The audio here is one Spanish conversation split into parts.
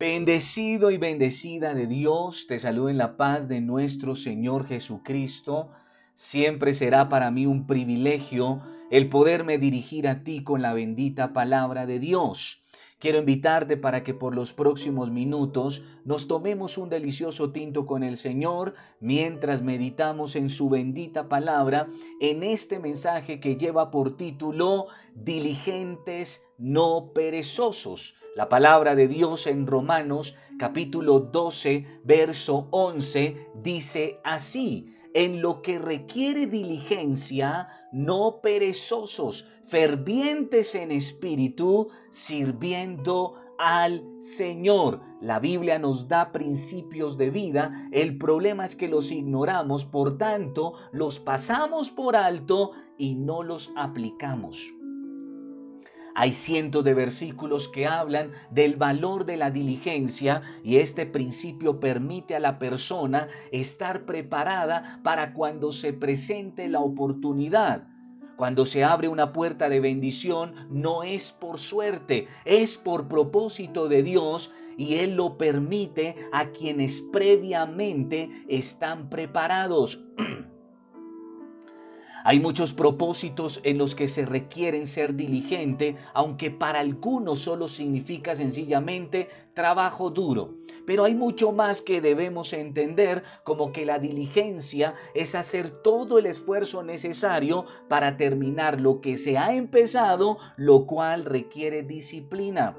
Bendecido y bendecida de Dios, te saludo en la paz de nuestro Señor Jesucristo. Siempre será para mí un privilegio el poderme dirigir a ti con la bendita palabra de Dios. Quiero invitarte para que por los próximos minutos nos tomemos un delicioso tinto con el Señor mientras meditamos en su bendita palabra en este mensaje que lleva por título Diligentes no perezosos. La palabra de Dios en Romanos capítulo 12, verso 11 dice así, en lo que requiere diligencia, no perezosos, fervientes en espíritu, sirviendo al Señor. La Biblia nos da principios de vida, el problema es que los ignoramos, por tanto, los pasamos por alto y no los aplicamos. Hay cientos de versículos que hablan del valor de la diligencia y este principio permite a la persona estar preparada para cuando se presente la oportunidad. Cuando se abre una puerta de bendición no es por suerte, es por propósito de Dios y Él lo permite a quienes previamente están preparados. Hay muchos propósitos en los que se requieren ser diligente, aunque para algunos solo significa sencillamente trabajo duro. Pero hay mucho más que debemos entender, como que la diligencia es hacer todo el esfuerzo necesario para terminar lo que se ha empezado, lo cual requiere disciplina.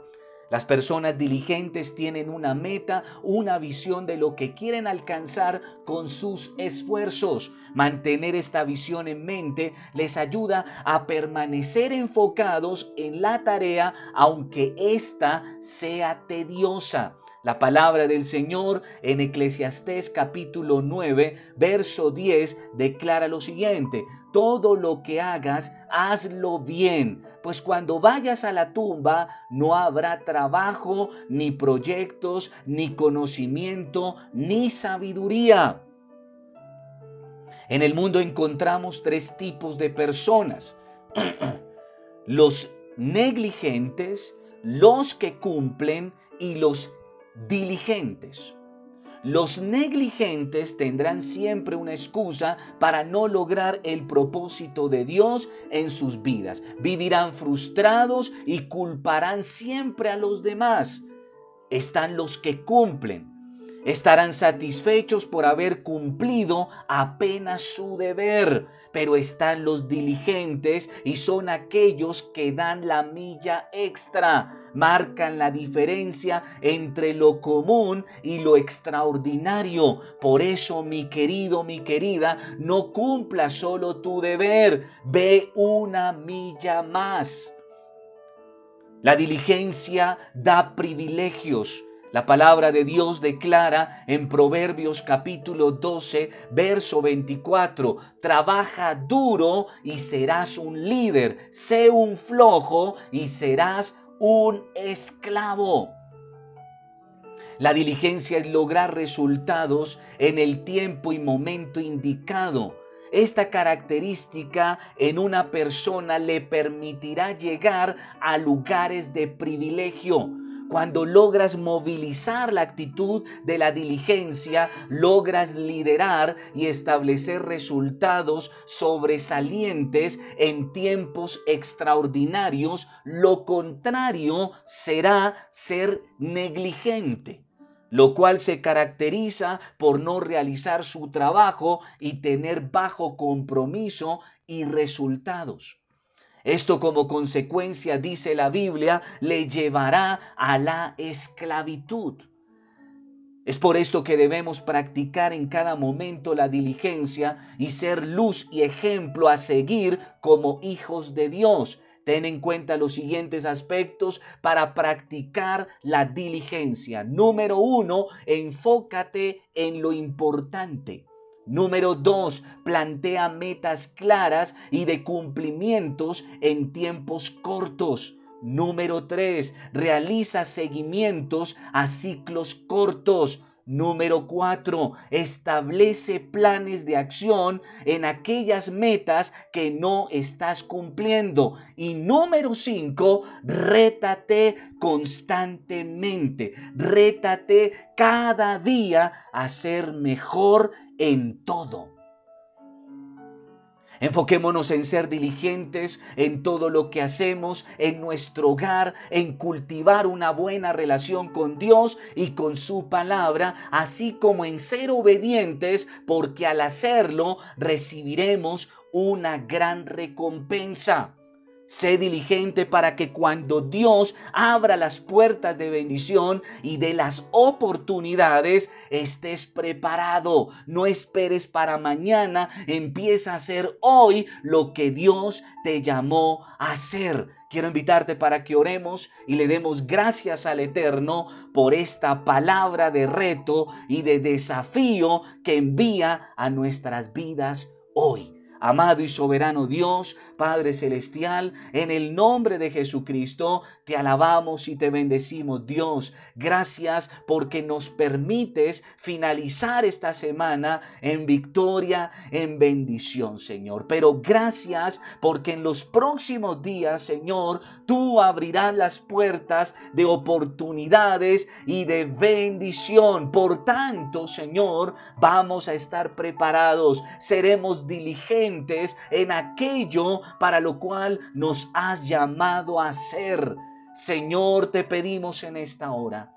Las personas diligentes tienen una meta, una visión de lo que quieren alcanzar con sus esfuerzos. Mantener esta visión en mente les ayuda a permanecer enfocados en la tarea aunque ésta sea tediosa. La palabra del Señor en Eclesiastés capítulo 9, verso 10 declara lo siguiente, todo lo que hagas, hazlo bien, pues cuando vayas a la tumba no habrá trabajo, ni proyectos, ni conocimiento, ni sabiduría. En el mundo encontramos tres tipos de personas. los negligentes, los que cumplen y los diligentes. Los negligentes tendrán siempre una excusa para no lograr el propósito de Dios en sus vidas. Vivirán frustrados y culparán siempre a los demás. Están los que cumplen, Estarán satisfechos por haber cumplido apenas su deber, pero están los diligentes y son aquellos que dan la milla extra, marcan la diferencia entre lo común y lo extraordinario. Por eso, mi querido, mi querida, no cumpla solo tu deber, ve una milla más. La diligencia da privilegios la palabra de Dios declara en Proverbios capítulo 12, verso 24, trabaja duro y serás un líder, sé un flojo y serás un esclavo. La diligencia es lograr resultados en el tiempo y momento indicado. Esta característica en una persona le permitirá llegar a lugares de privilegio cuando logras movilizar la actitud de la diligencia, logras liderar y establecer resultados sobresalientes en tiempos extraordinarios. Lo contrario será ser negligente lo cual se caracteriza por no realizar su trabajo y tener bajo compromiso y resultados. Esto como consecuencia, dice la Biblia, le llevará a la esclavitud. Es por esto que debemos practicar en cada momento la diligencia y ser luz y ejemplo a seguir como hijos de Dios. Ten en cuenta los siguientes aspectos para practicar la diligencia. Número uno, enfócate en lo importante. Número dos, plantea metas claras y de cumplimientos en tiempos cortos. Número tres, realiza seguimientos a ciclos cortos. Número cuatro, establece planes de acción en aquellas metas que no estás cumpliendo. Y número cinco, rétate constantemente. Rétate cada día a ser mejor en todo. Enfoquémonos en ser diligentes en todo lo que hacemos, en nuestro hogar, en cultivar una buena relación con Dios y con su palabra, así como en ser obedientes, porque al hacerlo recibiremos una gran recompensa. Sé diligente para que cuando Dios abra las puertas de bendición y de las oportunidades, estés preparado. No esperes para mañana, empieza a hacer hoy lo que Dios te llamó a hacer. Quiero invitarte para que oremos y le demos gracias al Eterno por esta palabra de reto y de desafío que envía a nuestras vidas hoy. Amado y soberano Dios, Padre Celestial, en el nombre de Jesucristo, te alabamos y te bendecimos. Dios, gracias porque nos permites finalizar esta semana en victoria, en bendición, Señor. Pero gracias porque en los próximos días, Señor, tú abrirás las puertas de oportunidades y de bendición. Por tanto, Señor, vamos a estar preparados, seremos en aquello para lo cual nos has llamado a ser. Señor, te pedimos en esta hora.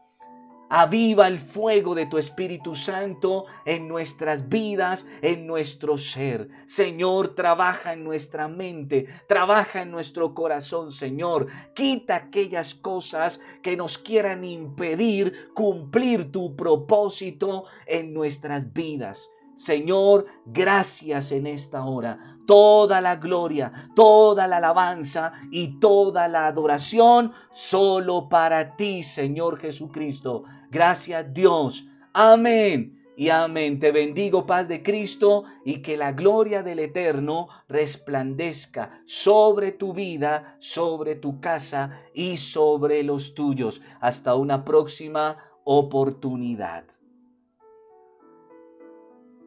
Aviva el fuego de tu Espíritu Santo en nuestras vidas, en nuestro ser. Señor, trabaja en nuestra mente, trabaja en nuestro corazón, Señor. Quita aquellas cosas que nos quieran impedir cumplir tu propósito en nuestras vidas. Señor, gracias en esta hora. Toda la gloria, toda la alabanza y toda la adoración solo para ti, Señor Jesucristo. Gracias Dios. Amén. Y amén. Te bendigo, paz de Cristo, y que la gloria del Eterno resplandezca sobre tu vida, sobre tu casa y sobre los tuyos. Hasta una próxima oportunidad.